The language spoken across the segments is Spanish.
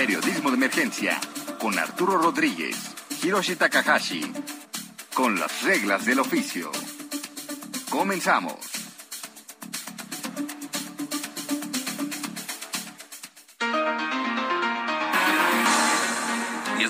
Periodismo de Emergencia con Arturo Rodríguez, Hiroshi Takahashi, con las reglas del oficio. Comenzamos.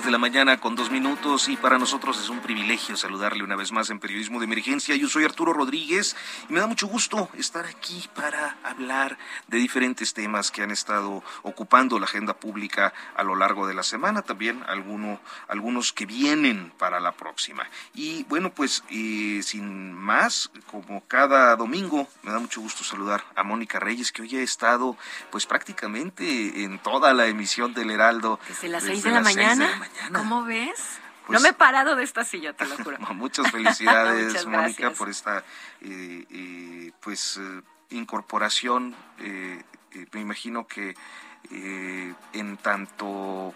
10 de la mañana con dos minutos y para nosotros es un privilegio saludarle una vez más en Periodismo de Emergencia. Yo soy Arturo Rodríguez y me da mucho gusto estar aquí para hablar de diferentes temas que han estado ocupando la agenda pública a lo largo de la semana, también alguno, algunos que vienen para la próxima. Y bueno, pues eh, sin más, como cada domingo, me da mucho gusto saludar a Mónica Reyes, que hoy ha estado pues prácticamente en toda la emisión del Heraldo. Desde las 6 de la mañana. ¿Cómo ves? no me he parado de esta silla, te lo juro. Muchas felicidades, Mónica, por esta eh, eh, pues eh, incorporación. me imagino que en tanto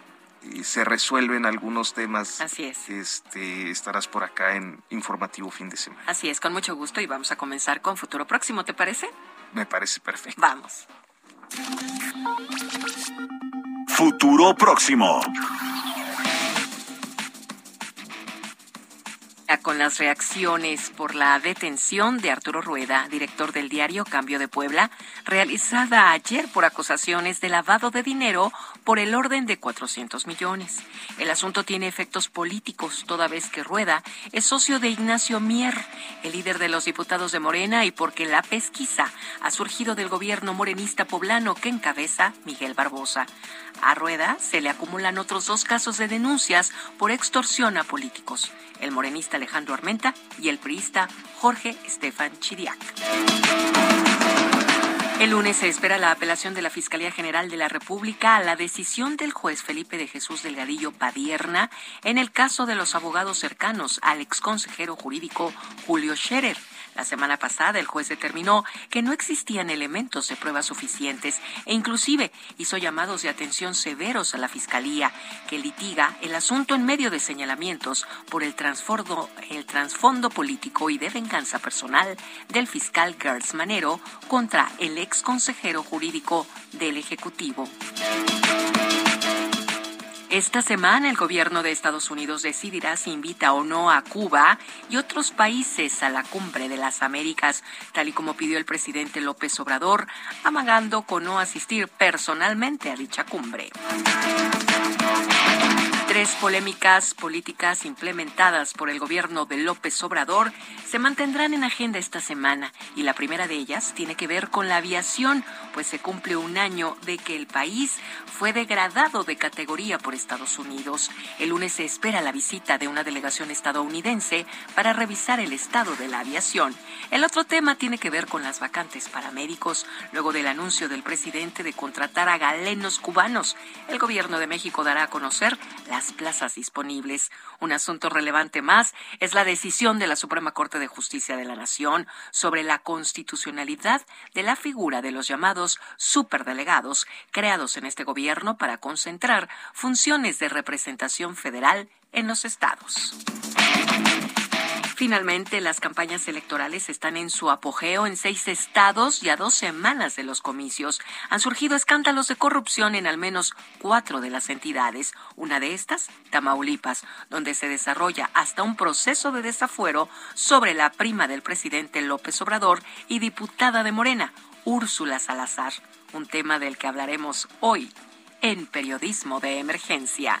se resuelven algunos temas. Así es. Este, estarás por acá en Informativo Fin de Semana. Así es, con mucho gusto y vamos a comenzar con Futuro Próximo, ¿te parece? Me parece perfecto. Vamos. Futuro Próximo. Con las reacciones por la detención de Arturo Rueda, director del diario Cambio de Puebla, realizada ayer por acusaciones de lavado de dinero por el orden de 400 millones. El asunto tiene efectos políticos, toda vez que Rueda es socio de Ignacio Mier, el líder de los diputados de Morena, y porque la pesquisa ha surgido del gobierno morenista poblano que encabeza Miguel Barbosa. A Rueda se le acumulan otros dos casos de denuncias por extorsión a políticos, el morenista Alejandro Armenta y el priista Jorge Estefan Chiriac. El lunes se espera la apelación de la Fiscalía General de la República a la decisión del juez Felipe de Jesús Delgadillo Padierna en el caso de los abogados cercanos al exconsejero jurídico Julio Scherer la semana pasada el juez determinó que no existían elementos de prueba suficientes e inclusive hizo llamados de atención severos a la Fiscalía que litiga el asunto en medio de señalamientos por el trasfondo, el trasfondo político y de venganza personal del fiscal Gertz Manero contra el ex consejero jurídico del Ejecutivo. Esta semana el gobierno de Estados Unidos decidirá si invita o no a Cuba y otros países a la cumbre de las Américas, tal y como pidió el presidente López Obrador, amagando con no asistir personalmente a dicha cumbre. Tres polémicas políticas implementadas por el gobierno de López Obrador se mantendrán en agenda esta semana y la primera de ellas tiene que ver con la aviación, pues se cumple un año de que el país fue degradado de categoría por Estados Unidos. El lunes se espera la visita de una delegación estadounidense para revisar el estado de la aviación. El otro tema tiene que ver con las vacantes para médicos, luego del anuncio del presidente de contratar a galenos cubanos. El gobierno de México dará a conocer las plazas disponibles. Un asunto relevante más es la decisión de la Suprema Corte de Justicia de la Nación sobre la constitucionalidad de la figura de los llamados superdelegados creados en este gobierno para concentrar funciones de representación federal en los estados. Finalmente, las campañas electorales están en su apogeo en seis estados y a dos semanas de los comicios. Han surgido escándalos de corrupción en al menos cuatro de las entidades. Una de estas, Tamaulipas, donde se desarrolla hasta un proceso de desafuero sobre la prima del presidente López Obrador y diputada de Morena, Úrsula Salazar. Un tema del que hablaremos hoy en Periodismo de Emergencia.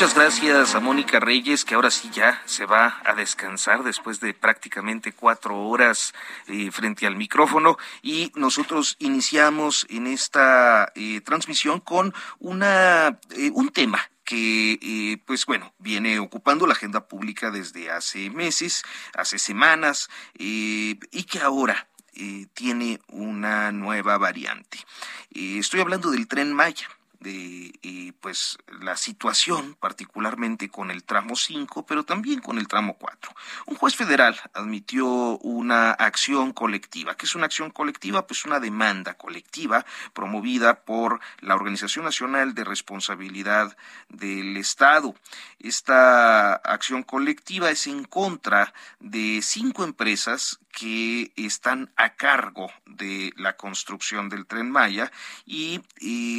Muchas gracias a Mónica Reyes, que ahora sí ya se va a descansar después de prácticamente cuatro horas eh, frente al micrófono. Y nosotros iniciamos en esta eh, transmisión con una, eh, un tema que, pues bueno, viene ocupando la agenda pública desde hace meses, hace semanas, y que ahora tiene una nueva variante. estoy hablando del tren Maya de pues la situación, particularmente con el tramo 5, pero también con el tramo 4. Un juez federal admitió una acción colectiva. ¿Qué es una acción colectiva? Pues una demanda colectiva promovida por la Organización Nacional de Responsabilidad del Estado. Esta acción colectiva es en contra de cinco empresas que están a cargo de la construcción del tren Maya y,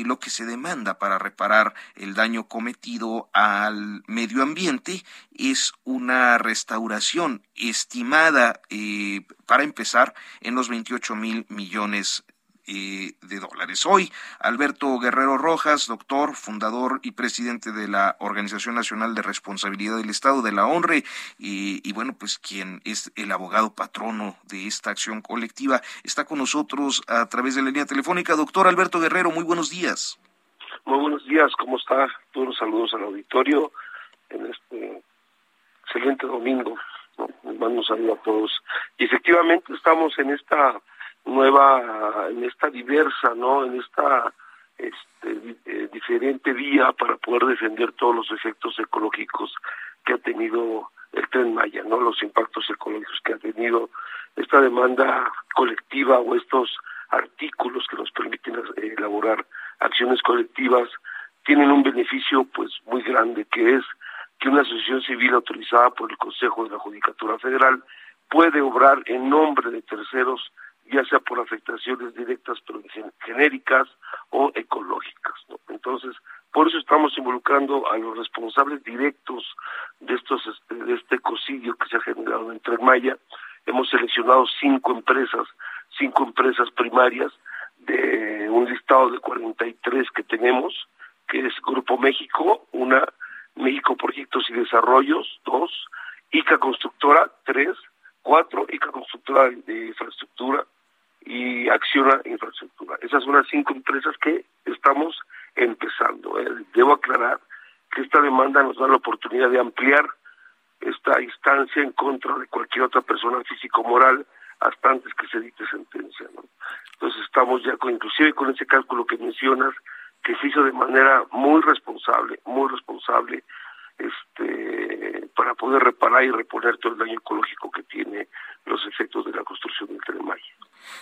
lo que se demanda para reparar el daño cometido al medio ambiente es una restauración estimada eh, para empezar en los 28 mil millones de dólares. Hoy, Alberto Guerrero Rojas, doctor, fundador y presidente de la Organización Nacional de Responsabilidad del Estado, de la ONRE, y, bueno, pues quien es el abogado patrono de esta acción colectiva, está con nosotros a través de la línea telefónica. Doctor Alberto Guerrero, muy buenos días. Muy buenos días, ¿cómo está? Todos los saludos al auditorio en este excelente domingo. Les mando un a todos. Y efectivamente estamos en esta nueva, en esta diversa, ¿no? En esta este, eh, diferente vía para poder defender todos los efectos ecológicos que ha tenido el tren Maya, ¿no? Los impactos ecológicos que ha tenido esta demanda colectiva o estos artículos que nos permiten eh, elaborar acciones colectivas tienen un beneficio pues muy grande que es que una asociación civil autorizada por el Consejo de la Judicatura Federal puede obrar en nombre de terceros ya sea por afectaciones directas pero genéricas o ecológicas. Entonces, por eso estamos involucrando a los responsables directos de estos este, de este ecocidio que se ha generado en Tren Maya. Hemos seleccionado cinco empresas, cinco empresas primarias de un listado de 43 que tenemos, que es Grupo México, una, México Proyectos y Desarrollos, dos, ICA Constructora, tres, cuatro, ICA Constructora de Infraestructura, y Acciona Infraestructura. Esas son las cinco empresas que estamos empezando. ¿eh? Debo aclarar que esta demanda nos da la oportunidad de ampliar esta instancia en contra de cualquier otra persona físico-moral hasta antes que se dicte sentencia. Entonces estamos ya con, inclusive con ese cálculo que mencionas, que se hizo de manera muy responsable, muy responsable, este, para poder reparar y reponer todo el daño ecológico que tiene los efectos de la construcción del Tren Maya.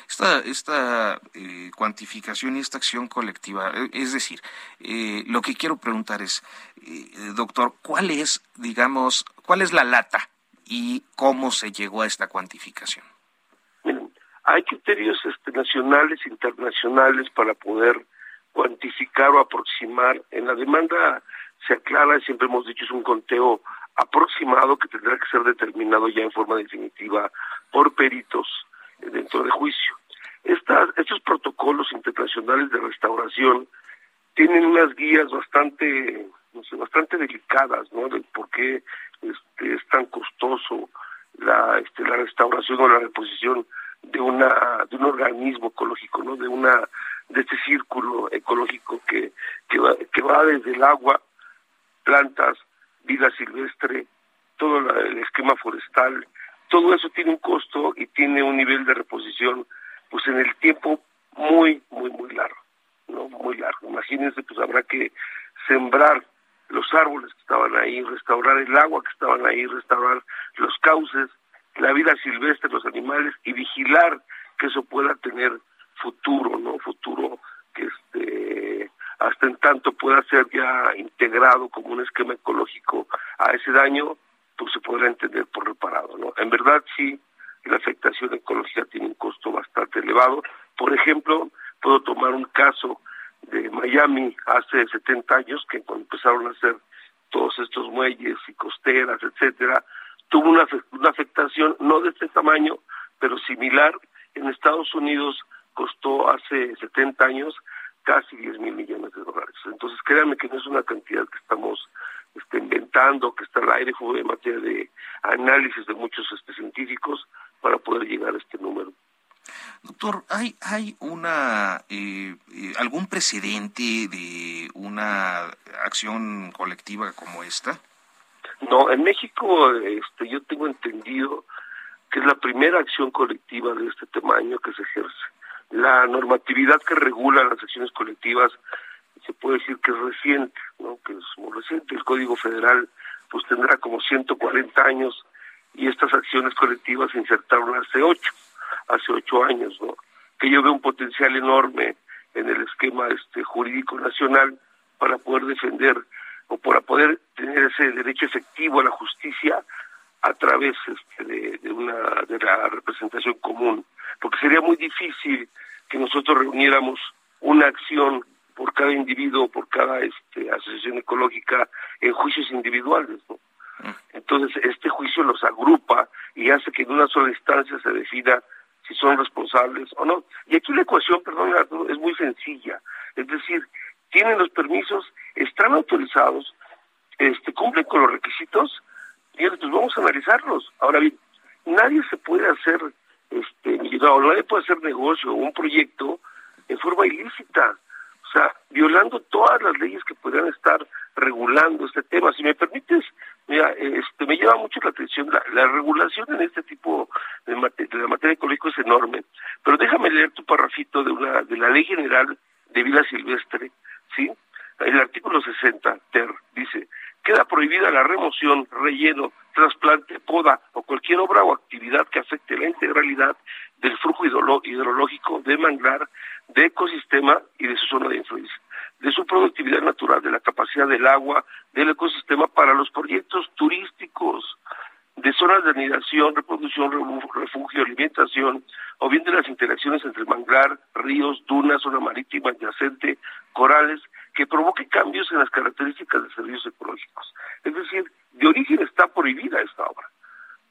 Esta, esta eh, cuantificación y esta acción colectiva, eh, es decir, eh, lo que quiero preguntar es, doctor, ¿cuál es, digamos, cuál es la lata y cómo se llegó a esta cuantificación? Miren, hay criterios este, nacionales, internacionales para poder cuantificar o aproximar. En la demanda se aclara, siempre hemos dicho, es un conteo aproximado que tendrá que ser determinado ya en forma definitiva por peritos dentro de juicio. Estas, estos protocolos internacionales de restauración tienen unas guías bastante, no sé, bastante delicadas, ¿no? De por qué este, es tan costoso la, este, la restauración o la reposición de una, de un organismo ecológico, ¿no? De una, de este círculo ecológico que, que va, que va desde el agua, plantas, vida silvestre, todo el esquema forestal, todo eso tiene un costo y tiene un nivel de reposición, pues en el tiempo muy, muy, muy largo, ¿no? Muy largo. Imagínense, pues habrá que sembrar los árboles que estaban ahí, restaurar el agua que estaban ahí, restaurar los cauces, la vida silvestre, los animales y vigilar que eso pueda tener futuro, ¿no? Futuro que este hasta en tanto pueda ser ya integrado como un esquema ecológico a ese daño pues se podrá entender por reparado. ¿no? En verdad sí, la afectación ecológica tiene un costo bastante elevado. Por ejemplo, puedo tomar un caso de Miami, tsunami hace 70 años, que cuando empezaron a hacer todos estos muelles y costeras, etcétera, tuvo una, una afectación no de este tamaño, pero similar. En Estados Unidos costó hace 70 años casi 10 mil millones de dólares. Entonces, créanme que no es una cantidad que estamos este, inventando, que está al aire, fue en materia de análisis de muchos este, científicos para poder llegar a este número. Doctor, ¿hay, hay una eh, eh, algún precedente de una acción colectiva como esta? No, en México este, yo tengo entendido que es la primera acción colectiva de este tamaño que se ejerce. La normatividad que regula las acciones colectivas se puede decir que es reciente, ¿no? que es muy reciente. El Código Federal pues tendrá como 140 años y estas acciones colectivas se insertaron hace ocho, hace ocho años, ¿no? que yo veo un potencial enorme en el esquema este jurídico nacional para poder defender o para poder tener ese derecho efectivo a la justicia a través este, de, de, una de la representación común porque sería muy difícil que nosotros reuniéramos una acción por cada individuo, por cada este, asociación ecológica en juicios individuales, ¿no? Mm. Entonces, este juicio los agrupa y hace que en una sola instancia se decida si son responsables o no. Y aquí la ecuación, perdón, es muy sencilla. Es decir, tienen los permisos, están autorizados, este, cumplen con los requisitos, y pues vamos a analizarlos. Ahora bien, nadie se puede hacer este, no, nadie puede hacer negocio o un proyecto en forma ilícita, o sea, violando todas las leyes que podrían estar regulando este tema. Si me permites, mira, este, me llama mucho la atención, la, regulación en este tipo de, de la materia ecológica es enorme, pero déjame leer tu parrafito de, una, de la Ley General de Vida Silvestre, ¿sí? El artículo 60, ter, dice, queda prohibida la remoción, relleno, trasplante, poda o cualquier obra o actividad que afecte la integralidad del flujo hidrológico de manglar, de ecosistema y de su zona de influencia, de su productividad natural, de la capacidad del agua, del ecosistema para los proyectos turísticos, de zonas de anidación, reproducción, refugio, alimentación, o bien de las interacciones entre manglar, ríos, dunas, zona marítima adyacente, corales, que provoque cambios en las características de servicios ecológicos. Es decir, de origen está prohibida esta obra.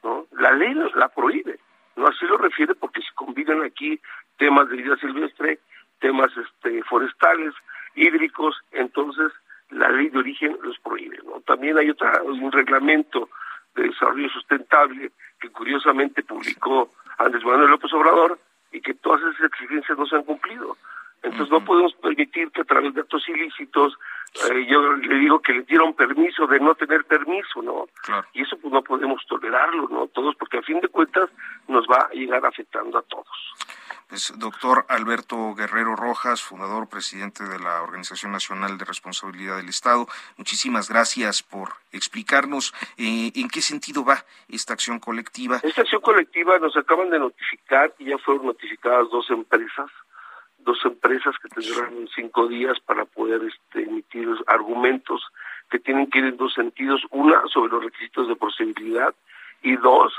¿no? La ley la prohíbe. No así lo refiere porque se combinan aquí temas de vida silvestre, temas este, forestales, hídricos, entonces la ley de origen los prohíbe. ¿no? También hay otra, un reglamento de desarrollo sustentable que curiosamente publicó Andrés Manuel López Obrador y que todas esas exigencias no se han cumplido. Entonces no podemos permitir que a través de actos ilícitos, eh, yo le digo que le dieron permiso de no tener permiso, ¿no? Y eso pues no podemos tolerarlo, ¿no? Todos, porque a fin de cuentas nos va a llegar afectando a todos. Pues, doctor Alberto Guerrero Rojas, fundador, presidente de la Organización Nacional de Responsabilidad del Estado, muchísimas gracias por explicarnos eh, en qué sentido va esta acción colectiva. Esta acción colectiva nos acaban de notificar y ya fueron notificadas dos empresas dos empresas que tendrán cinco días para poder este, emitir argumentos que tienen que ir en dos sentidos, una sobre los requisitos de posibilidad y dos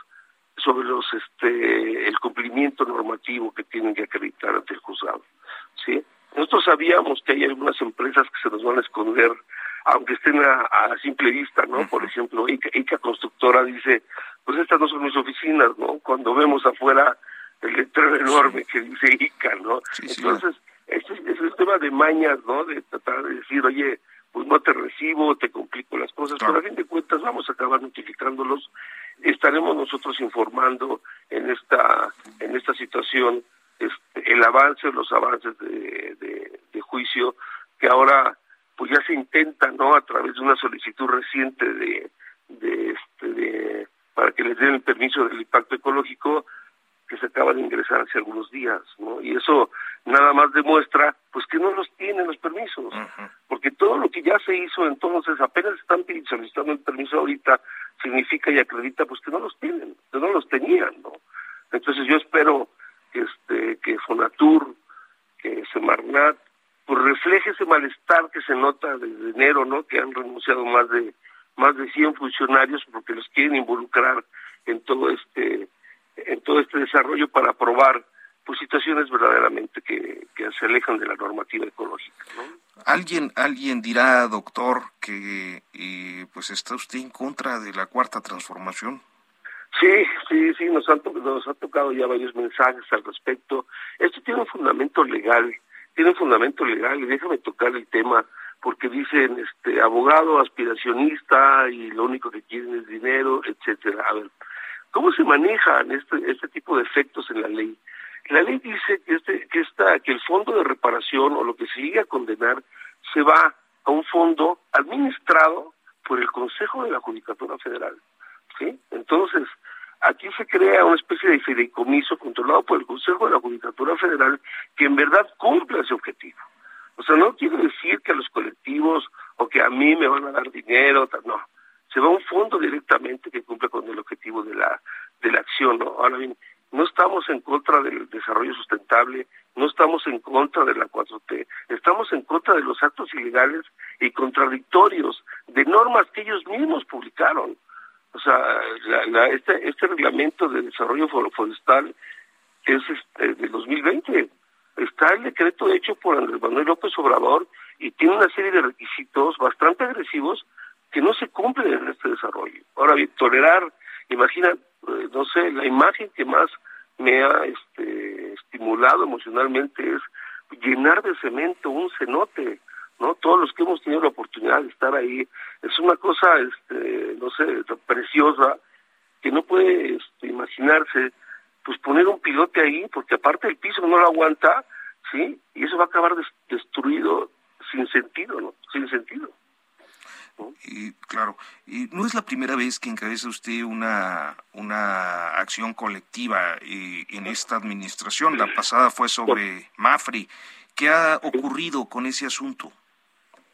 sobre los este el cumplimiento normativo que tienen que acreditar ante el juzgado, ¿sí? Nosotros sabíamos que hay algunas empresas que se nos van a esconder, aunque estén a, simple vista, ¿no? Por ejemplo, Ica, Constructora dice, pues estas no son mis oficinas, ¿no? Cuando vemos afuera el letrero enorme que dice ICA, ¿no? Entonces, este es el tema de mañas, ¿no? De tratar de decir, oye, pues no te recibo, te complico las cosas, pero a fin de cuentas vamos a acabar notificándolos, estaremos nosotros informando en esta, en esta situación este, el avance, los avances de, de, de juicio que ahora pues ya se intenta, ¿no? A través de una solicitud reciente de, de, este, de para que les den el permiso del impacto ecológico, que se acaba de ingresar hace algunos días, ¿no? Y eso nada más demuestra, pues que no los tienen los permisos, porque todo lo que ya se hizo entonces, apenas están solicitando el permiso ahorita, significa y acredita, pues que no los tienen, que no los tenían, ¿no? Entonces yo espero que este, que Fonatur, que Semarnat, pues refleje ese malestar que se nota desde enero, ¿no? Que han renunciado más de más de 100 funcionarios porque los quieren involucrar en todo este en todo este desarrollo para aprobar pues situaciones verdaderamente que, que se alejan de la normativa ecológica. ¿no? Alguien, alguien dirá, doctor, que eh, pues está usted en contra de la cuarta transformación. Sí, sí, sí, nos han, nos ha tocado ya varios mensajes al respecto. Esto tiene un fundamento legal, tiene un fundamento legal y déjame tocar el tema porque dicen este abogado aspiracionista y lo único que quieren es dinero, etcétera. A ver, ¿cómo se manejan este este tipo de efectos en la ley? La ley dice que este que esta que el fondo de reparación o lo que se a condenar se va a un fondo administrado por el Consejo de la Judicatura Federal. ¿Sí? Entonces, aquí se crea una especie de fideicomiso controlado por el Consejo de la Judicatura Federal que en verdad cumple ese objetivo. O sea, no quiere decir que a los colectivos o que a mí me van a dar dinero, no. Se va a un fondo directamente que cumple con el objetivo de la de la acción, ¿no? Ahora bien, no estamos en contra del desarrollo sustentable, no estamos en contra de la 4T, estamos en contra de los actos ilegales y contradictorios de normas que ellos mismos publicaron. O sea, este, este reglamento de desarrollo forestal es este, de 2020. Está el decreto hecho por Andrés Manuel López Obrador y tiene una serie de requisitos bastante agresivos que no se cumplen en este desarrollo. Ahora bien, tolerar, imagina, eh, no sé, la imagen que más me ha este, estimulado emocionalmente es llenar de cemento un cenote, ¿no? Todos los que hemos tenido la oportunidad de estar ahí, es una cosa, este, no sé, preciosa, que no puede este, imaginarse, pues poner un pilote ahí, porque aparte el piso no lo aguanta, ¿sí? Y eso va a acabar destruido sin sentido, ¿no? Sin sentido. Y, claro, y no es la primera vez que encabeza usted una, una acción colectiva eh, en esta administración. La pasada fue sobre Mafri. ¿Qué ha ocurrido con ese asunto?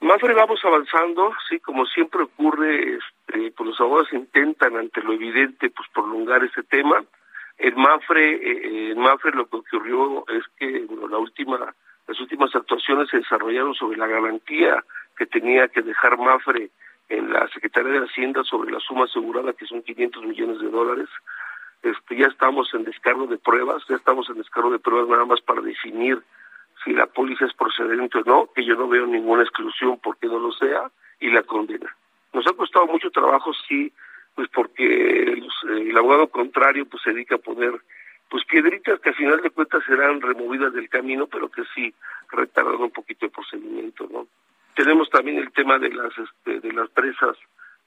Mafre vamos avanzando, sí, como siempre ocurre, este, pues los abogados intentan ante lo evidente pues prolongar ese tema. En Mafre, eh, en Mafre lo que ocurrió es que bueno, la última, las últimas actuaciones se desarrollaron sobre la garantía que tenía que dejar Mafre en la Secretaría de Hacienda sobre la suma asegurada que son 500 millones de dólares. Este, ya estamos en descargo de pruebas, ya estamos en descargo de pruebas nada más para definir si la póliza es procedente o no, que yo no veo ninguna exclusión porque no lo sea, y la condena. Nos ha costado mucho trabajo, sí, pues porque el abogado contrario pues se dedica a poner pues piedritas que al final de cuentas serán removidas del camino, pero que sí retardan un poquito el procedimiento, ¿no? Tenemos también el tema de las este, de las presas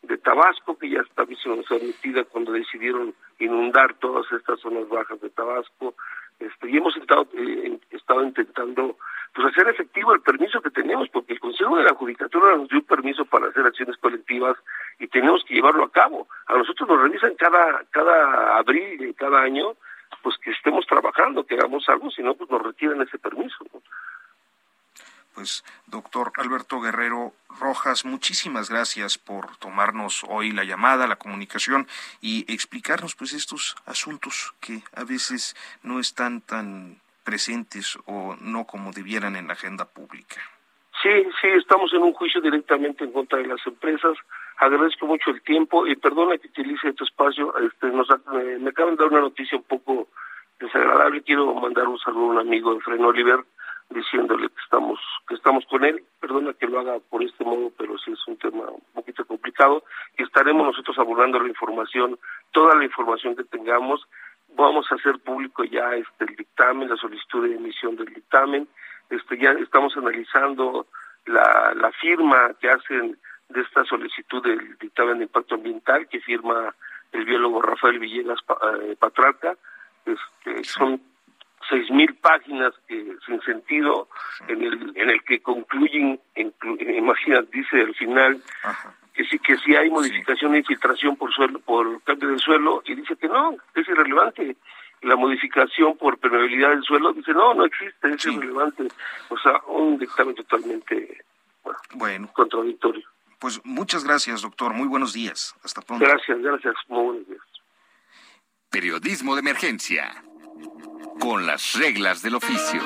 de Tabasco, que ya está admitida cuando decidieron inundar todas estas zonas bajas de Tabasco. Este, y hemos estado, eh, estado intentando pues hacer efectivo el permiso que tenemos, porque el Consejo de la Judicatura nos dio permiso para hacer acciones colectivas y tenemos que llevarlo a cabo. A nosotros nos revisan cada, cada abril y cada año, pues que estemos trabajando, que hagamos algo, si no, pues nos retiran ese permiso. Pues, doctor Alberto Guerrero Rojas, muchísimas gracias por tomarnos hoy la llamada, la comunicación y explicarnos pues estos asuntos que a veces no están tan presentes o no como debieran en la agenda pública. Sí, sí, estamos en un juicio directamente en contra de las empresas. Agradezco mucho el tiempo y perdona que utilice este espacio. Este, nos, me acaban de dar una noticia un poco desagradable. Quiero mandar un saludo a un amigo de Fren Oliver diciéndole que estamos que estamos con él. Perdona que lo haga por este modo, pero sí es un tema un poquito complicado y estaremos nosotros abordando la información, toda la información que tengamos. Vamos a hacer público ya este el dictamen, la solicitud de emisión del dictamen. Este ya estamos analizando la, la firma que hacen de esta solicitud del dictamen de impacto ambiental que firma el biólogo Rafael Villegas eh, Patraca. Este, son seis mil páginas que sin sentido en el en el que concluyen imagina dice al final que sí que si hay modificación e infiltración por suelo por cambio de suelo y dice que no es irrelevante. La modificación por permeabilidad del suelo dice no no existe es irrelevante. O sea un dictamen totalmente bueno, contradictorio pues muchas gracias doctor. Muy buenos días. Hasta pronto. Gracias gracias. Muy buenos días. Periodismo de emergencia. Con las reglas del oficio.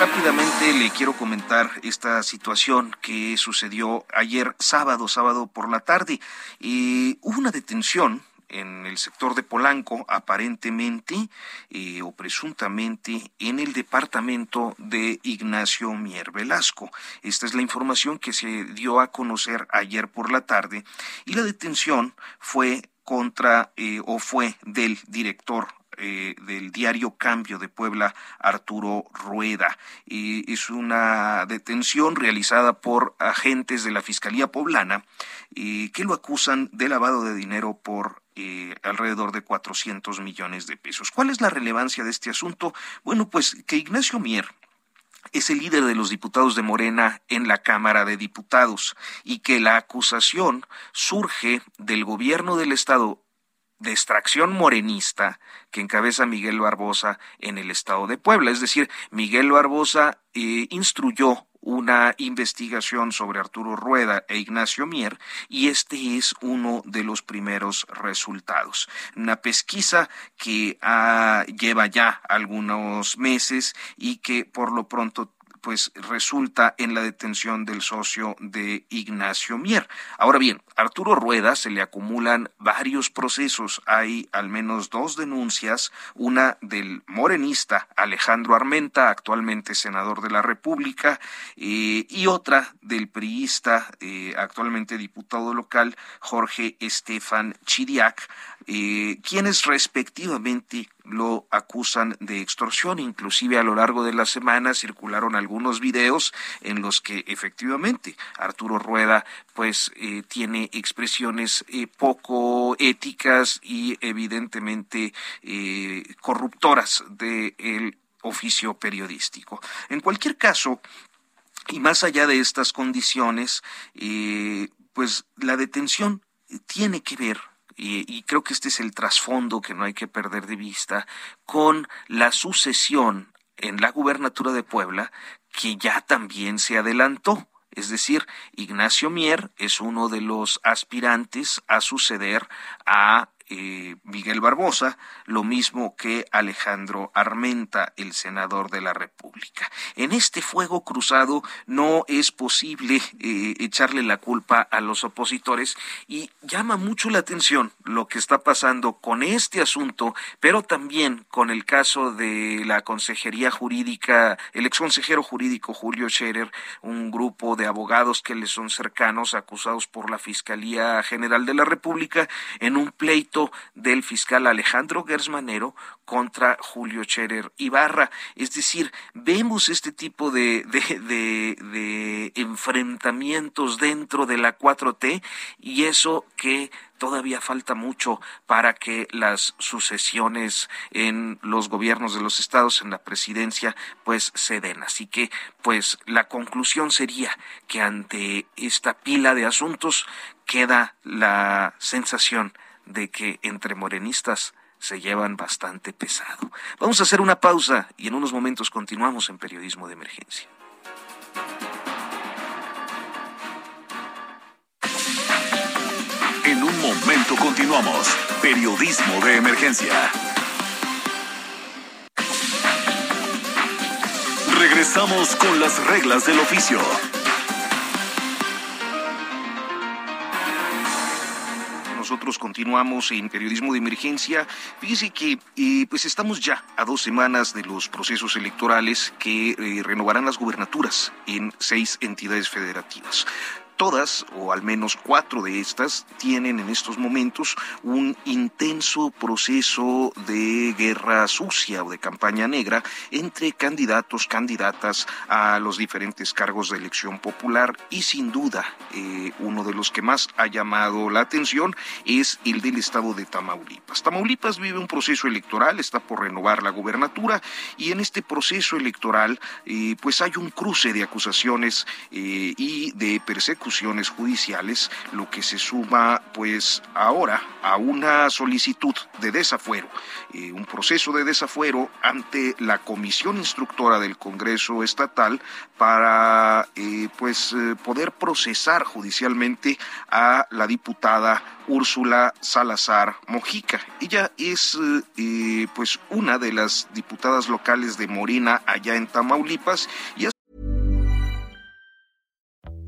Rápidamente le quiero comentar esta situación que sucedió ayer sábado, sábado por la tarde. y hubo una detención en el sector de Polanco, aparentemente eh, o presuntamente en el departamento de Ignacio Mier Velasco. Esta es la información que se dio a conocer ayer por la tarde y la detención fue contra eh, o fue del director eh, del diario Cambio de Puebla, Arturo Rueda. es una detención realizada por agentes de la Fiscalía Poblana que lo acusan de lavado de dinero por eh, alrededor de 400 millones de pesos. ¿Cuál es la relevancia de este asunto? Bueno, pues que Ignacio Mier, es el líder de los diputados de Morena en la Cámara de Diputados y que la acusación surge del gobierno del Estado de extracción morenista que encabeza Miguel Barbosa en el estado de Puebla. Es decir, Miguel Barbosa eh, instruyó una investigación sobre Arturo Rueda e Ignacio Mier y este es uno de los primeros resultados. Una pesquisa que ah, lleva ya algunos meses y que por lo pronto pues resulta en la detención del socio de Ignacio Mier. Ahora bien, Arturo Rueda se le acumulan varios procesos. Hay al menos dos denuncias, una del morenista Alejandro Armenta, actualmente senador de la República, eh, y otra del priista, eh, actualmente diputado local, Jorge Estefan Chiriac, quienes respectivamente lo acusan de extorsión. Inclusive a lo largo de la semana circularon algunos videos en los que efectivamente Arturo Rueda pues eh, tiene expresiones eh, poco éticas y evidentemente eh, corruptoras del oficio periodístico. En cualquier caso, y más allá de estas condiciones, pues la detención tiene que ver y, creo que este es el trasfondo que no hay que perder de vista, con la sucesión en la gubernatura de Puebla, que ya también se adelantó. Es decir, Ignacio Mier es uno de los aspirantes a suceder a Miguel Barbosa, lo mismo que Alejandro Armenta, el senador de la República. En este fuego cruzado no es posible eh, echarle la culpa a los opositores y llama mucho la atención lo que está pasando con este asunto, pero también con el caso de la Consejería Jurídica, el ex consejero jurídico Julio Scherer, un grupo de abogados que le son cercanos, acusados por la Fiscalía General de la República, en un pleito del fiscal Alejandro Gersmanero contra Julio Scherer Ibarra. Es decir, vemos este tipo de, de enfrentamientos dentro de la 4T y eso que todavía falta mucho para que las sucesiones en los gobiernos de los estados, en la presidencia, pues se den. Así que, pues, la conclusión sería que ante esta pila de asuntos queda la sensación de que entre morenistas se llevan bastante pesado. Vamos a hacer una pausa y en unos momentos continuamos en Periodismo de Emergencia. En un momento continuamos. Periodismo de Emergencia. Regresamos con las reglas del oficio. Nosotros continuamos en periodismo de emergencia. Fíjese que eh, pues estamos ya a dos semanas de los procesos electorales que eh, renovarán las gubernaturas en seis entidades federativas todas, o al menos cuatro de estas, tienen en estos momentos un intenso proceso de guerra sucia o de campaña negra entre candidatos, candidatas a los diferentes cargos de elección popular y sin duda eh, uno de los que más ha llamado la atención es el del estado de Tamaulipas. Tamaulipas vive un proceso electoral, está por renovar la gubernatura y en este proceso electoral eh, pues hay un cruce de acusaciones eh, y de persecución judiciales, lo que se suma pues ahora a una solicitud de desafuero, eh, un proceso de desafuero ante la comisión instructora del Congreso Estatal para eh, pues eh, poder procesar judicialmente a la diputada Úrsula Salazar Mojica. Ella es pues una de las diputadas locales de Morena allá en Tamaulipas y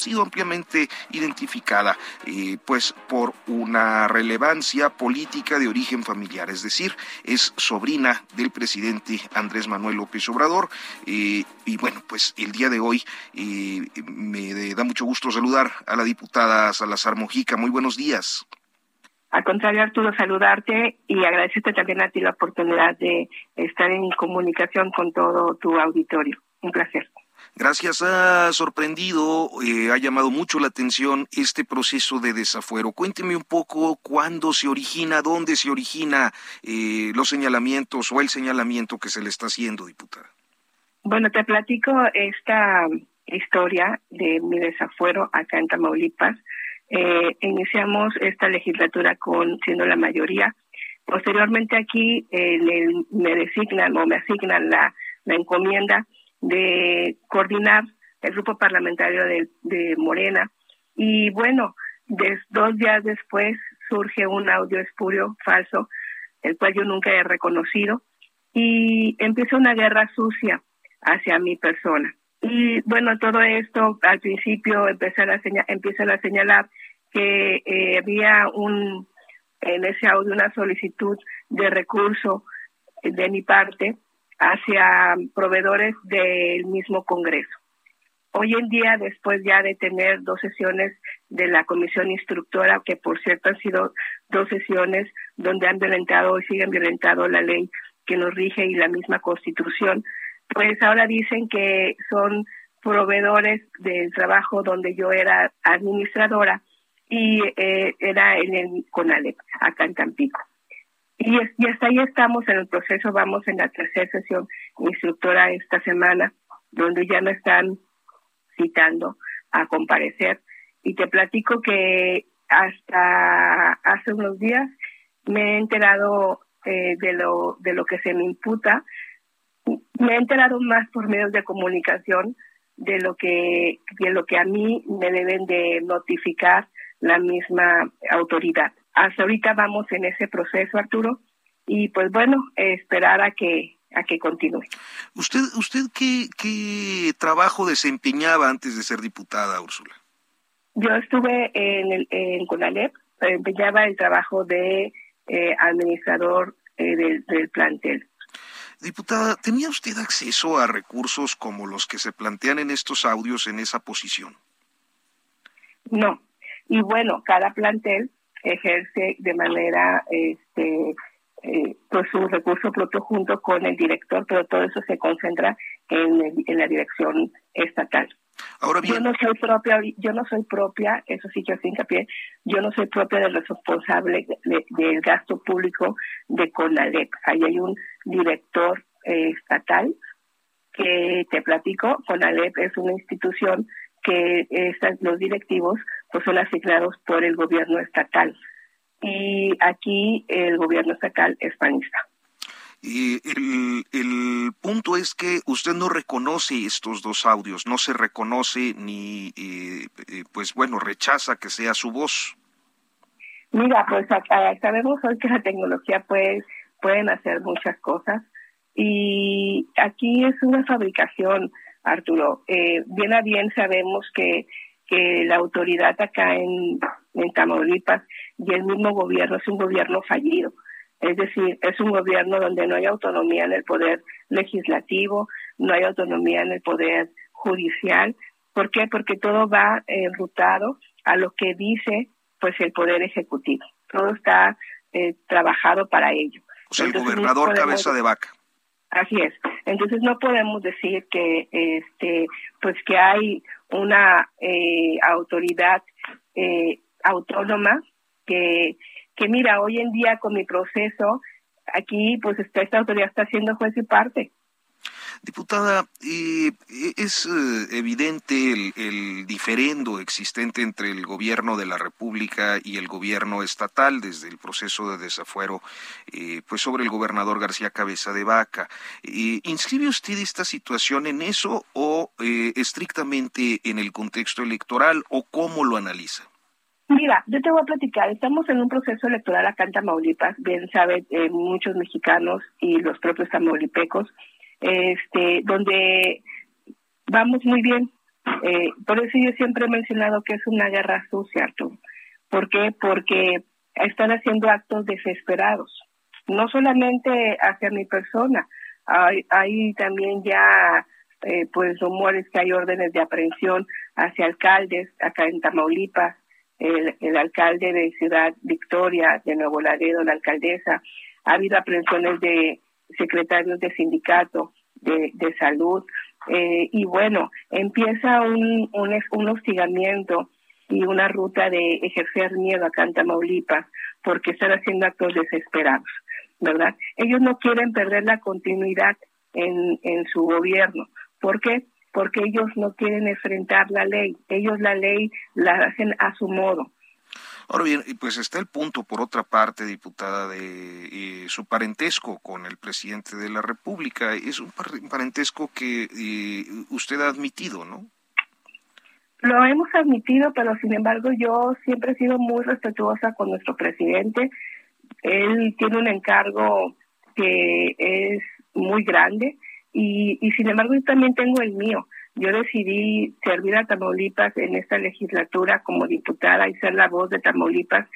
sido ampliamente identificada eh, pues por una relevancia política de origen familiar, es decir, es sobrina del presidente Andrés Manuel López Obrador eh, y bueno, pues el día de hoy eh, me da mucho gusto saludar a la diputada Salazar Mojica. Muy buenos días. Al contrario, Arturo, saludarte y agradecerte también a ti la oportunidad de estar en comunicación con todo tu auditorio. Un placer. Gracias, ha sorprendido, eh, ha llamado mucho la atención este proceso de desafuero. Cuénteme un poco cuándo se origina, dónde se origina eh, los señalamientos o el señalamiento que se le está haciendo, diputada. Bueno, te platico esta historia de mi desafuero acá en Tamaulipas. Eh, iniciamos esta legislatura con siendo la mayoría. Posteriormente aquí me designan o me asignan la, la encomienda de coordinar el grupo parlamentario de, Morena. Y bueno, dos días después surge un audio espurio falso, el cual yo nunca he reconocido, y empieza una guerra sucia hacia mi persona. Y bueno, todo esto al principio empiezan a, empiezan a señalar que eh, había un en ese audio una solicitud de recurso de mi parte hacia proveedores del mismo Congreso. Hoy en día, después ya de tener dos sesiones de la comisión instructora, que por cierto han sido dos sesiones donde han violentado y siguen violentando la ley que nos rige y la misma constitución, pues ahora dicen que son proveedores del trabajo donde yo era administradora y eh, era en el CONALEP, acá en Tampico. Y, hasta ahí estamos en el proceso, vamos en la tercera sesión instructora esta semana, donde ya me están citando a comparecer. Y te platico que hasta hace unos días me he enterado eh, de lo de lo que se me imputa. Me he enterado más por medios de comunicación de lo que de lo que a mí me deben de notificar la misma autoridad hasta ahorita vamos en ese proceso, Arturo, y pues bueno, esperar a que a que continúe. ¿Usted usted qué, qué trabajo desempeñaba antes de ser diputada, Úrsula? Yo estuve en, el, en Conalep, desempeñaba el trabajo de eh, administrador eh, del, del plantel. Diputada, ¿tenía usted acceso a recursos como los que se plantean en estos audios en esa posición? No. Y bueno, cada plantel ejerce de manera este eh, pues su recurso propio junto con el director, pero todo eso se concentra en, en la dirección estatal. Ahora Yo no soy propia, yo no soy propia, eso sí que hace hincapié, yo no soy propia del responsable del gasto público de CONALEP. Ahí hay un director eh, estatal que te platico, CONALEP es una institución que los directivos pues son asignados por el gobierno estatal y aquí el gobierno estatal es panista. Y el, el, punto es que usted no reconoce estos dos audios, no se reconoce ni, eh, eh, pues bueno, rechaza que sea su voz. Mira, pues sabemos hoy que la tecnología puede, pueden hacer muchas cosas y aquí es una fabricación, Arturo. Eh, bien a bien sabemos que que la autoridad acá en, en Tamaulipas y el mismo gobierno es un gobierno fallido. Es decir, es un gobierno donde no hay autonomía en el poder legislativo, no hay autonomía en el poder judicial. ¿Por qué? Porque todo va enrutado a lo que dice pues el poder ejecutivo. Todo está eh, trabajado para ello. O sea, el gobernador cabeza de vaca. Así es. Entonces no podemos decir que este pues que hay una eh, autoridad eh, autónoma que que mira hoy en día con mi proceso aquí pues esta, esta autoridad está siendo juez y parte Diputada, eh, es eh, evidente el, diferendo existente entre el gobierno de la República y el gobierno estatal desde el proceso de desafuero eh, pues sobre el gobernador García Cabeza de Vaca. ¿Inscribe usted esta situación en eso o estrictamente en el contexto electoral o cómo lo analiza? Mira, yo te voy a platicar, estamos en un proceso electoral acá en Tamaulipas, bien saben muchos mexicanos y los propios tamaulipecos, este, donde vamos muy bien. Eh, por eso yo siempre he mencionado que es una guerra sucia, Arturo. ¿Por qué? Porque están haciendo actos desesperados, no solamente hacia mi persona, hay, hay también ya eh, pues rumores que hay órdenes de aprehensión hacia alcaldes acá en Tamaulipas, el, el alcalde de Ciudad Victoria, de Nuevo Laredo, la alcaldesa, ha habido aprehensiones de secretarios de sindicato, de, de salud, eh, y bueno, empieza un, un, un hostigamiento y una ruta de ejercer miedo acá en porque están haciendo actos desesperados, ¿verdad? Ellos no quieren perder la continuidad en, en su gobierno. ¿Por qué? Porque ellos no quieren enfrentar la ley. Ellos la ley la hacen a su modo. Ahora bien, pues está el punto, por otra parte, diputada, de eh, su parentesco con el presidente de la República. Es un parentesco que eh, usted ha admitido, ¿no? Lo hemos admitido, pero sin embargo yo siempre he sido muy respetuosa con nuestro presidente. Él tiene un encargo que es muy grande y, y sin embargo yo también tengo el mío yo decidí servir a Tamaulipas en esta legislatura como diputada y ser la voz de Tamaulipas.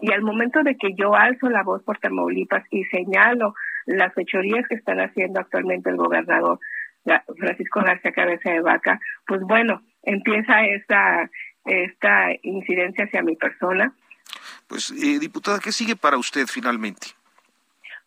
Y al momento de que yo alzo la voz por Tamaulipas y señalo las fechorías que están haciendo actualmente el gobernador Francisco García Cabeza de Vaca, pues bueno, empieza esta, esta incidencia hacia mi persona. Pues, eh, diputada, ¿qué sigue para usted finalmente?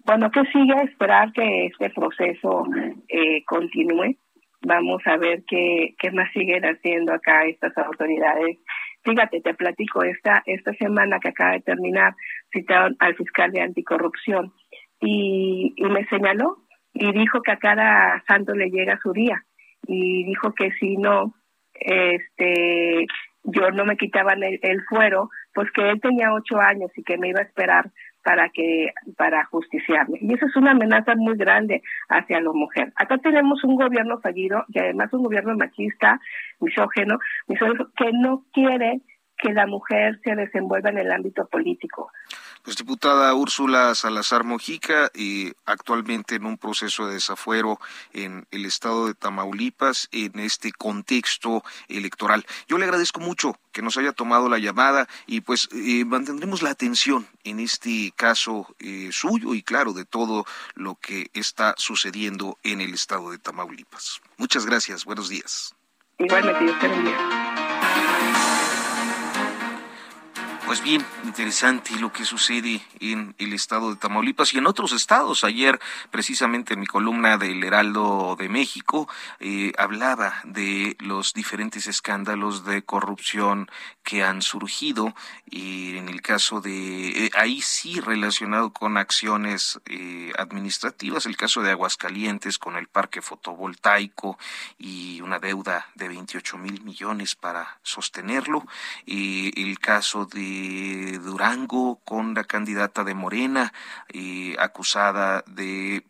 Bueno, ¿qué sigue? Esperar que este proceso eh, continúe Vamos a ver qué, qué más siguen haciendo acá estas autoridades. Fíjate, te platico, esta, esta semana que acaba de terminar, citaron al fiscal de anticorrupción y, y me señaló y dijo que a cada santo le llega su día y dijo que si no, este, yo no me quitaban el, el fuero, pues que él tenía ocho años y que me iba a esperar para que para justiciarme. Y eso es una amenaza muy grande hacia la mujer. Acá tenemos un gobierno fallido y además un gobierno machista, misógeno, misógeno que no quiere que la mujer se desenvuelva en el ámbito político. Pues diputada Úrsula Salazar Mojica, y actualmente en un proceso de desafuero en el estado de Tamaulipas, en este contexto electoral. Yo le agradezco mucho que nos haya tomado la llamada y pues eh, mantendremos la atención en este caso eh, suyo y claro de todo lo que está sucediendo en el estado de Tamaulipas. Muchas gracias, buenos días. Igualmente, te pues bien, interesante lo que sucede en el estado de Tamaulipas y en otros estados. Ayer, precisamente en mi columna del Heraldo de México, eh, hablaba de los diferentes escándalos de corrupción que han surgido y en el caso de, eh, ahí sí relacionado con acciones eh, administrativas, el caso de Aguascalientes con el parque fotovoltaico y una deuda de 28 mil millones para sostenerlo, el caso de Durango con la candidata de Morena, acusada de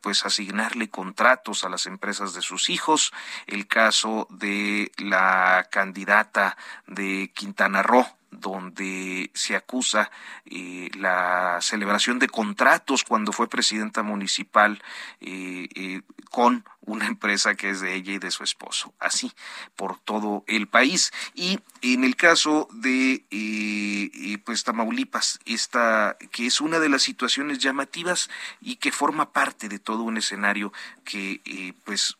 pues asignarle contratos a las empresas de sus hijos, el caso de la candidata de Quintana Roo, donde se acusa eh, la celebración de contratos cuando fue presidenta municipal eh, eh, con una empresa que es de ella y de su esposo, así por todo el país. Y en el caso de pues Tamaulipas, esta que es una de las situaciones llamativas y que forma parte de todo un escenario que pues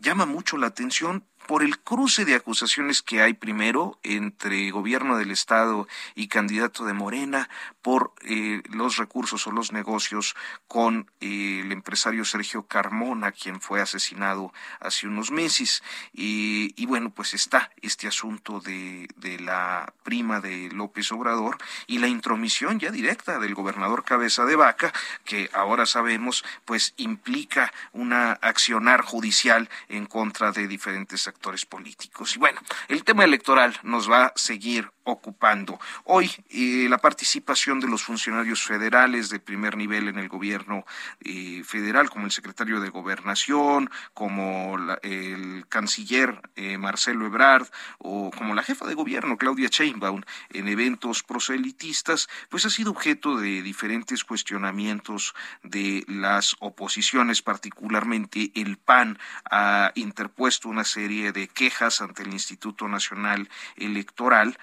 llama mucho la atención por el cruce de acusaciones que hay primero entre gobierno del Estado y candidato de Morena por eh, los recursos o los negocios con eh, el empresario Sergio Carmona, quien fue asesinado hace unos meses. y bueno, pues está este asunto de, de la prima de López Obrador y la intromisión ya directa del gobernador Cabeza de Vaca, que ahora sabemos, pues implica una accionar judicial en contra de diferentes actores políticos. Y bueno, el tema electoral nos va a seguir ocupando. Hoy eh, la participación de los funcionarios federales de primer nivel en el gobierno eh, federal, como el secretario de Gobernación, como el canciller eh, Marcelo Ebrard o como la jefa de gobierno Claudia Sheinbaum en eventos proselitistas, pues ha sido objeto de diferentes cuestionamientos de las oposiciones, particularmente el PAN ha interpuesto una serie de quejas ante el Instituto Nacional Electoral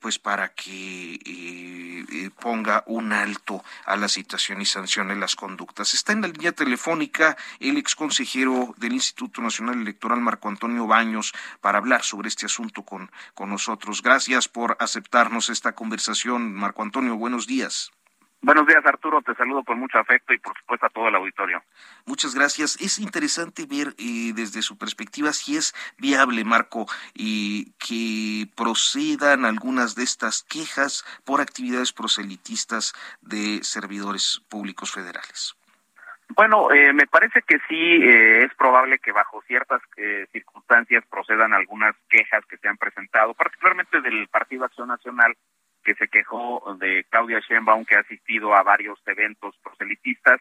pues para que eh, eh, ponga un alto a la situación y sancione las conductas. Está en la línea telefónica el ex consejero del Instituto Nacional Electoral, Marco Antonio Baños, para hablar sobre este asunto con, con nosotros. Gracias por aceptarnos esta conversación, Marco Antonio. Buenos días. Buenos días, Arturo. Te saludo con mucho afecto y, por supuesto, a todo el auditorio. Muchas gracias. Es interesante ver eh, desde su perspectiva si es viable, Marco, y que procedan algunas de estas quejas por actividades proselitistas de servidores públicos federales. Bueno, eh, me parece que sí eh, es probable que bajo ciertas circunstancias procedan algunas quejas que se han presentado, particularmente del Partido Acción Nacional que se quejó de Claudia Sheinbaum, que ha asistido a varios eventos proselitistas,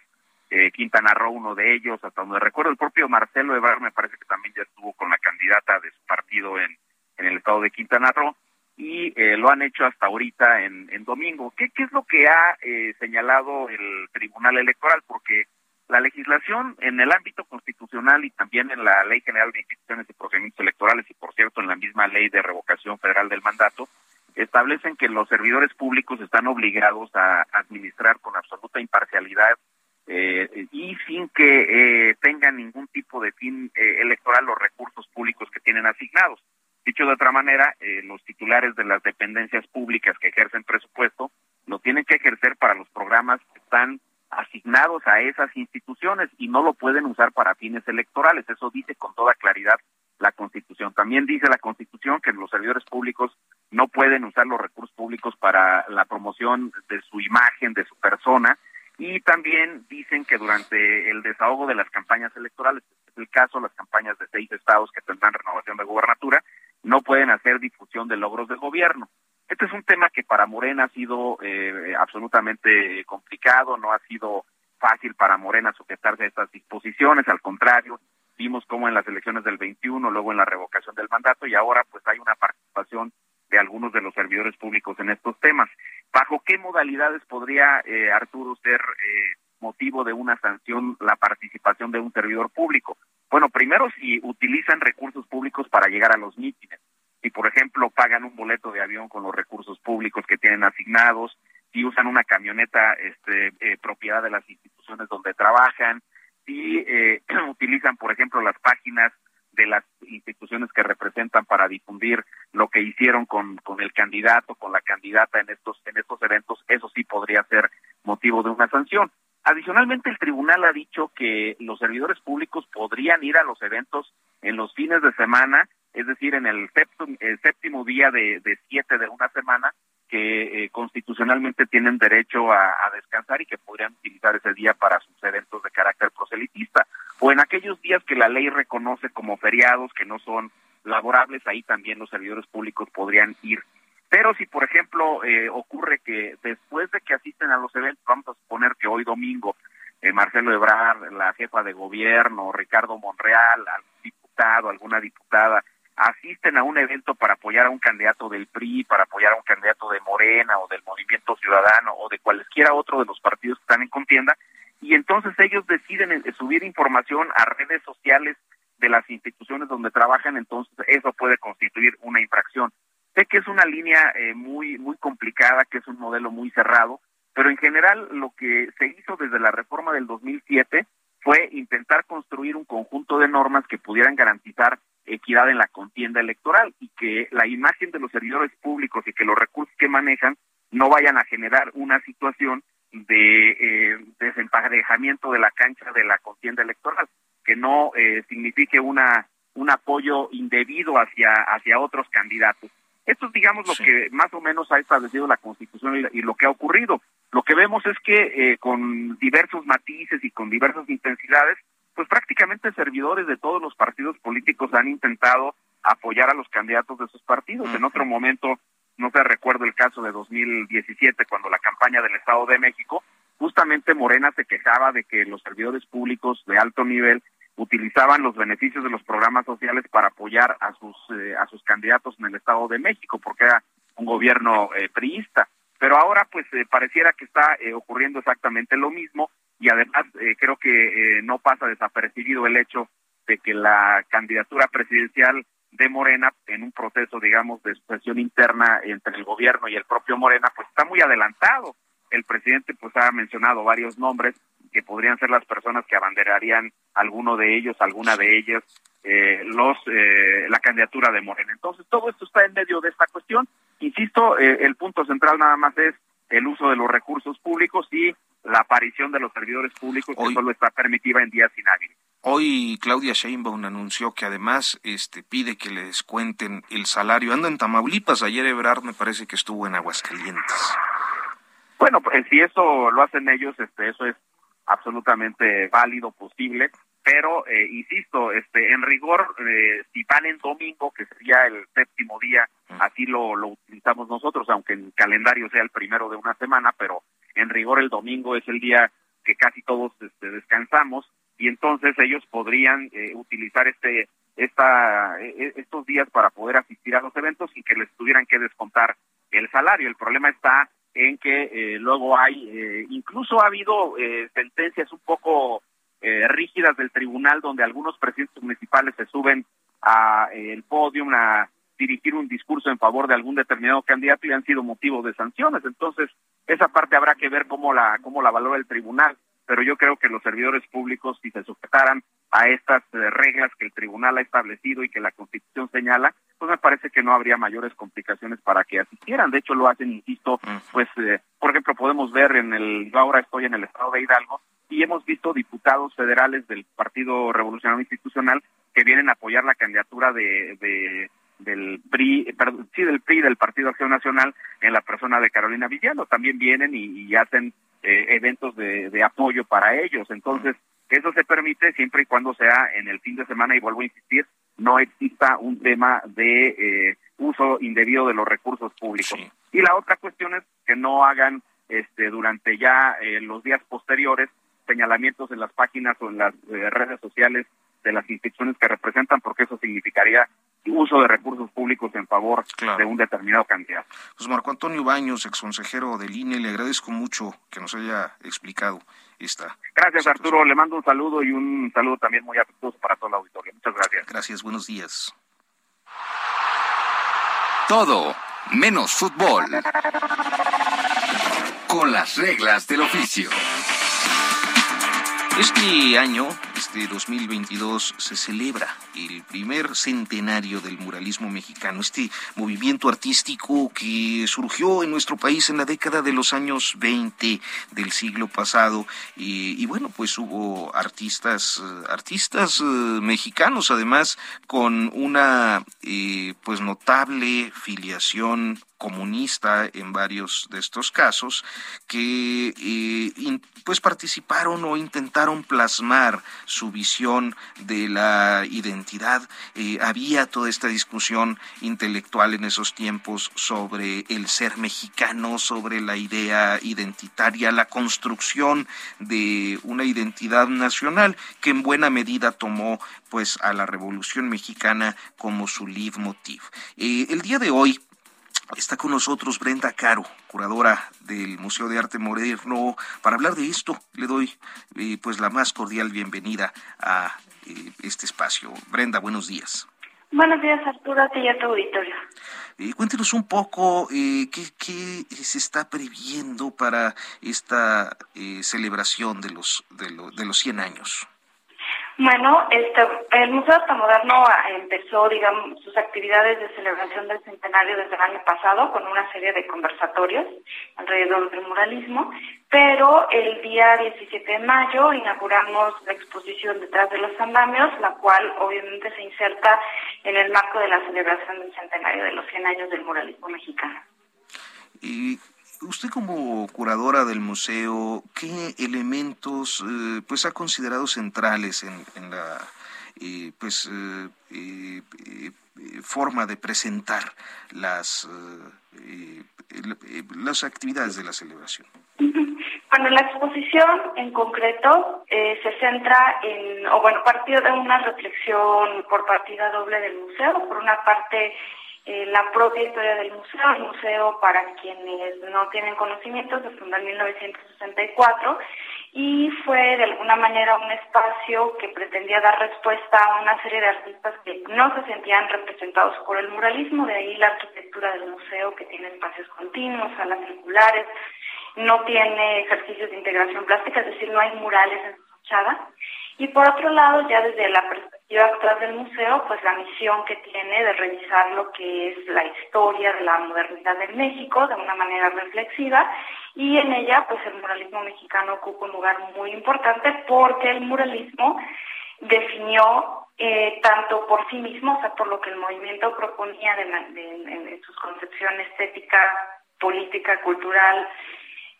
eh, Quintana Roo uno de ellos, hasta donde recuerdo el propio Marcelo Ebrard me parece que también ya estuvo con la candidata de su partido en, en el estado de Quintana Roo, y eh, lo han hecho hasta ahorita en, en domingo. ¿Qué, ¿Qué es lo que ha eh, señalado el Tribunal Electoral? Porque la legislación en el ámbito constitucional y también en la Ley General de Instituciones y Procedimientos Electorales y, por cierto, en la misma Ley de Revocación Federal del Mandato, establecen que los servidores públicos están obligados a administrar con absoluta imparcialidad eh, y sin que eh, tengan ningún tipo de fin eh, electoral los recursos públicos que tienen asignados. Dicho de otra manera, los titulares de las dependencias públicas que ejercen presupuesto lo tienen que ejercer para los programas que están asignados a esas instituciones y no lo pueden usar para fines electorales. Eso dice con toda claridad la Constitución. También dice la Constitución que los servidores públicos no pueden usar los recursos públicos para la promoción de su imagen, de su persona, y también dicen que durante el desahogo de las campañas electorales, este es el caso, las campañas de seis estados que tendrán renovación de gubernatura, no pueden hacer difusión de logros de gobierno. Este es un tema que para Morena ha sido eh, absolutamente complicado, no ha sido fácil para Morena sujetarse a estas disposiciones, al contrario, vimos cómo en las elecciones del 21, luego en la revocación del mandato y ahora pues hay una participación de algunos de los servidores públicos en estos temas. ¿Bajo qué modalidades podría, eh, Arturo, ser eh, motivo de una sanción la participación de un servidor público? Bueno, primero si utilizan recursos públicos para llegar a los mítines. Si, por ejemplo, pagan un boleto de avión con los recursos públicos que tienen asignados, si usan una camioneta este, eh, propiedad de las instituciones donde trabajan, si eh, utilizan, por ejemplo, las páginas de las instituciones que representan para difundir lo que hicieron con, con el candidato, con la candidata en estos, en estos eventos, eso sí podría ser motivo de una sanción. Adicionalmente, el tribunal ha dicho que los servidores públicos podrían ir a los eventos en los fines de semana, es decir, en el séptimo, el séptimo día de, de siete de una semana, que eh, constitucionalmente tienen derecho a, descansar y que podrían utilizar ese día para sus eventos de carácter proselitista. O en aquellos días que la ley reconoce como feriados que no son laborables, ahí también los servidores públicos podrían ir. Pero si, por ejemplo, eh, ocurre que después de que asisten a los eventos, vamos a suponer que hoy domingo eh, Marcelo Ebrard, la jefa de gobierno, Ricardo Monreal, algún diputado, alguna diputada, asisten a un evento para apoyar a un candidato del PRI, para apoyar a un candidato de Morena o del Movimiento Ciudadano o de cualquiera otro de los partidos que están en contienda, y entonces ellos deciden eh, subir información a redes sociales de las instituciones donde trabajan, entonces eso puede constituir una infracción. Sé que es una línea eh, muy muy complicada, que es un modelo muy cerrado, pero en general lo que se hizo desde la reforma del 2007 fue intentar construir un conjunto de normas que pudieran garantizar equidad en la contienda electoral y que la imagen de los servidores públicos y que los recursos que manejan no vayan a generar una situación de eh, desemparejamiento de la cancha de la contienda electoral, que no eh, signifique una un apoyo indebido hacia hacia otros candidatos. Esto es, digamos, lo que más o menos ha establecido la Constitución y, lo que ha ocurrido. Lo que vemos es que eh, con diversos matices y con diversas intensidades, pues prácticamente servidores de todos los partidos políticos han intentado apoyar a los candidatos de sus partidos. En otro momento, no te recuerdo el caso de 2017, cuando la campaña del Estado de México, justamente Morena se quejaba de que los servidores públicos de alto nivel utilizaban los beneficios de los programas sociales para apoyar a sus eh, a sus candidatos en el Estado de México, porque era un gobierno eh, priista. Pero ahora, pues, eh, pareciera que está ocurriendo exactamente lo mismo y además creo que no pasa desapercibido el hecho de que la candidatura presidencial de Morena en un proceso, digamos, de expresión interna entre el gobierno y el propio Morena, pues está muy adelantado. El presidente pues ha mencionado varios nombres que podrían ser las personas que abanderarían alguno de ellos, alguna de ellas, eh, los eh, la candidatura de Morena. Entonces todo esto está en medio de esta cuestión. Insisto, eh, el punto central nada más es el uso de los recursos públicos y la aparición de los servidores públicos que solo está permitida en días inhábiles. Hoy Claudia Sheinbaum anunció que además este, pide que le descuenten el salario. Anda en Tamaulipas, ayer Ebrard me parece que estuvo en Aguascalientes. Bueno, pues si eso lo hacen ellos, este, eso es absolutamente válido, posible, pero eh, insisto, este, en rigor, eh, si van en domingo, que sería el séptimo día, mm. así lo, lo utilizamos nosotros, aunque en calendario sea el primero de una semana, pero en rigor el domingo es el día que casi todos este, descansamos y entonces ellos podrían eh, utilizar este esta e, e, estos días para poder asistir a los eventos sin que les tuvieran que descontar el salario. El problema está en que eh, luego hay, eh, incluso ha habido sentencias un poco rígidas del tribunal donde algunos presidentes municipales se suben a el podio a dirigir un discurso en favor de algún determinado candidato y han sido motivo de sanciones. Entonces, esa parte habrá que ver cómo la cómo la valora el tribunal pero yo creo que los servidores públicos, si se sujetaran a estas eh, reglas que el tribunal ha establecido y que la Constitución señala, pues me parece que no habría mayores complicaciones para que asistieran. De hecho, lo hacen, insisto, pues, eh, por ejemplo, podemos ver en el, yo ahora estoy en el estado de Hidalgo y hemos visto diputados federales del Partido Revolucionario Institucional que vienen a apoyar la candidatura de, de del PRI, perdón, sí, del PRI, del Partido Acción Nacional, en la persona de Carolina Villano. También vienen y, y hacen eh, eventos de, de, apoyo para ellos. Entonces, eso se permite siempre y cuando sea en el fin de semana y vuelvo a insistir, no exista un tema de eh, uso indebido de los recursos públicos. Y la otra cuestión es que no hagan este durante ya eh, los días posteriores señalamientos en las páginas o en las redes sociales de las instituciones que representan, porque eso significaría uso de recursos públicos en favor de un determinado candidato. Pues Marco Antonio Baños, consejero del INE, le agradezco mucho que nos haya explicado esta. Gracias, Arturo. Le mando un saludo y un saludo también muy afectuoso para toda la auditoría. Muchas gracias. Gracias, buenos días. Todo menos fútbol. Con las reglas del oficio. Este año, este 2022, se celebra el primer centenario del muralismo mexicano, este movimiento artístico que surgió en nuestro país en la década de los años 20 del siglo pasado. Y, bueno, pues hubo artistas, artistas eh, mexicanos, además, con una eh, pues notable filiación comunista en varios de estos casos que eh, pues participaron o intentaron plasmar su visión de la identidad. Eh, había toda esta discusión intelectual en esos tiempos sobre el ser mexicano, sobre la idea identitaria, la construcción de una identidad nacional que en buena medida tomó pues a la Revolución Mexicana como su leitmotiv. Eh, el día de hoy Está con nosotros Brenda Caro, curadora del Museo de Arte Moderno, para hablar de esto. Le doy eh, pues la más cordial bienvenida a eh, este espacio. Brenda, buenos días. Buenos días, Arturo, a ti y a tu auditorio. Eh, cuéntenos un poco qué, qué, se está previendo para esta celebración de los, de, de los 100 años. Bueno, este, el Museo Arte Moderno empezó, digamos, sus actividades de celebración del centenario desde el año pasado con una serie de conversatorios alrededor del muralismo, pero el día 17 de mayo inauguramos la exposición Detrás de los Andamios, la cual obviamente se inserta en el marco de la celebración del centenario de los 100 años del muralismo mexicano. Y usted como curadora del museo, ¿qué elementos eh, pues ha considerado centrales en, la eh, pues eh, forma de presentar las las actividades de la celebración? Bueno, la exposición en concreto se centra en, o bueno, partió de una reflexión por partida doble del museo. Por una parte, eh, la propia historia del museo. El museo, para quienes no tienen conocimiento, se fundó en 1964 y fue de alguna manera un espacio que pretendía dar respuesta a una serie de artistas que no se sentían representados por el muralismo, de ahí la arquitectura del museo que tiene espacios continuos, salas circulares, no tiene ejercicios de integración plástica, es decir, no hay murales en su fachada. Y por otro lado, ya desde la perspectiva actual del museo, pues la misión que tiene de revisar lo que es la historia de la modernidad de México de una manera reflexiva. Y en ella pues el muralismo mexicano ocupa un lugar muy importante porque el muralismo definió eh, tanto por sí mismo, o sea, por lo que el movimiento proponía de, en sus concepción estética, política, cultural,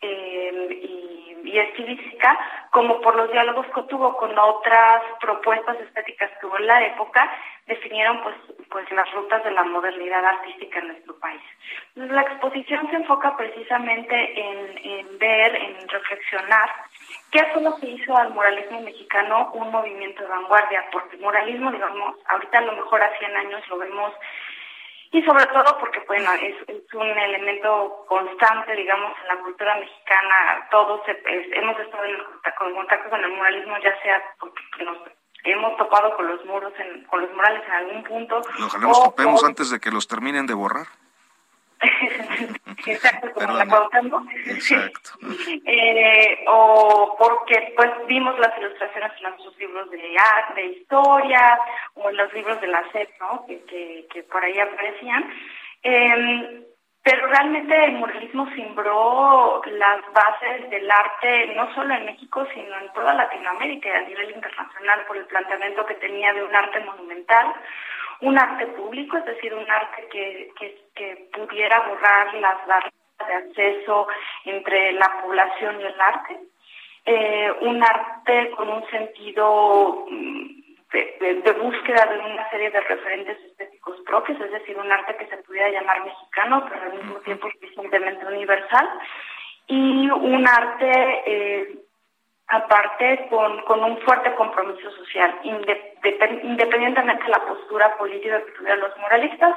eh, y, y, estilística, como por los diálogos que tuvo con otras propuestas estéticas que hubo en la época, definieron pues, pues las rutas de la modernidad artística en nuestro país. La exposición se enfoca precisamente en, en ver, en reflexionar qué fue lo que hizo al muralismo mexicano un movimiento de vanguardia, porque el muralismo, digamos, ahorita a lo mejor a 100 años lo vemos y sobre todo porque bueno es, un elemento constante digamos en la cultura mexicana. Todos hemos estado en contacto con el muralismo ya sea porque nos hemos topado con los muros con los murales en algún punto ojalá nos topemos antes de que los terminen de borrar Exacto, como la Exacto. eh, o porque pues vimos las ilustraciones en los libros de arte, de historia, o en los libros de la SEP, ¿no? Que, que, por ahí aparecían. Eh, pero realmente el muralismo simbró las bases del arte no solo en México, sino en toda Latinoamérica y a nivel internacional por el planteamiento que tenía de un arte monumental, un arte público, es decir, un arte que, que, pudiera borrar las barreras de acceso entre la población y el arte, eh, un arte con un sentido mm, de, búsqueda de una serie de referentes estéticos propios, es decir, un arte que se pudiera llamar mexicano, pero al mismo tiempo suficientemente universal, y un arte eh, aparte con, con un fuerte compromiso social, independientemente de la postura política que tuvieran los moralistas,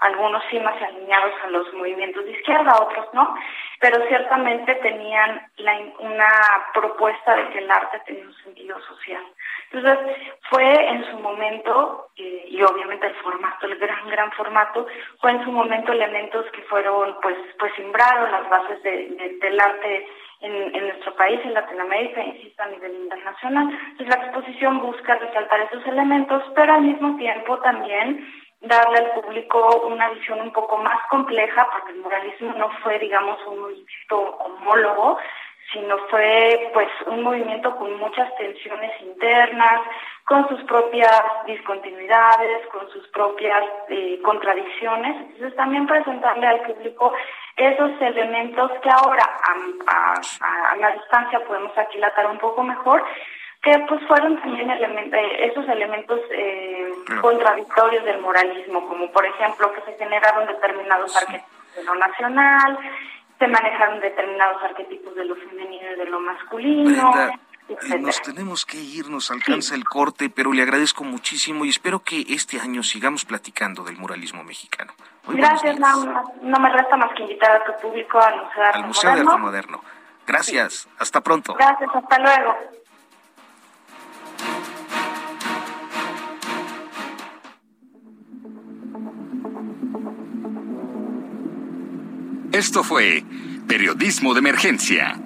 algunos sí más alineados a los movimientos de izquierda, otros no, pero ciertamente tenían la, una propuesta de que el arte tenía un sentido social. Entonces, fue en su momento, eh, y obviamente el formato, el gran, gran formato, fue en su momento elementos que fueron, pues, pues sembrados las bases de, del arte en, en, nuestro país, en Latinoamérica, insisto, a nivel internacional. Entonces, la exposición busca resaltar esos elementos, pero al mismo tiempo también darle al público una visión un poco más compleja, porque el muralismo no fue, digamos, un movimiento homólogo, sino fue pues un movimiento con muchas tensiones internas, con sus propias discontinuidades, con sus propias eh, contradicciones. Entonces también presentarle al público esos elementos que ahora a, a, la distancia podemos aquilatar un poco mejor, que pues fueron también eh, esos elementos eh, contradictorios del moralismo, como por ejemplo que se generaron determinados arquetipos de lo nacional, se manejaron determinados arquetipos de lo femenino y de lo masculino. nos tenemos que ir, nos alcanza el corte, pero le agradezco muchísimo y espero que este año sigamos platicando del muralismo mexicano. Gracias, no, no, me resta más que invitar a tu público al Museo de Arte Al Museo de Arte Moderno. Gracias, hasta pronto. Gracias, hasta luego. Esto fue Periodismo de Emergencia.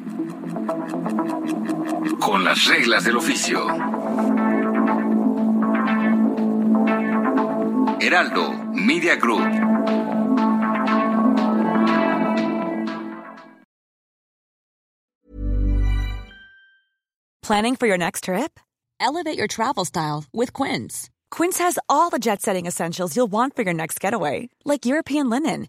Con las reglas del oficio. Heraldo Media Group. Planning for your next trip? Elevate your travel style with Quince. Quince has all the jet setting essentials you'll want for your next getaway, like European linen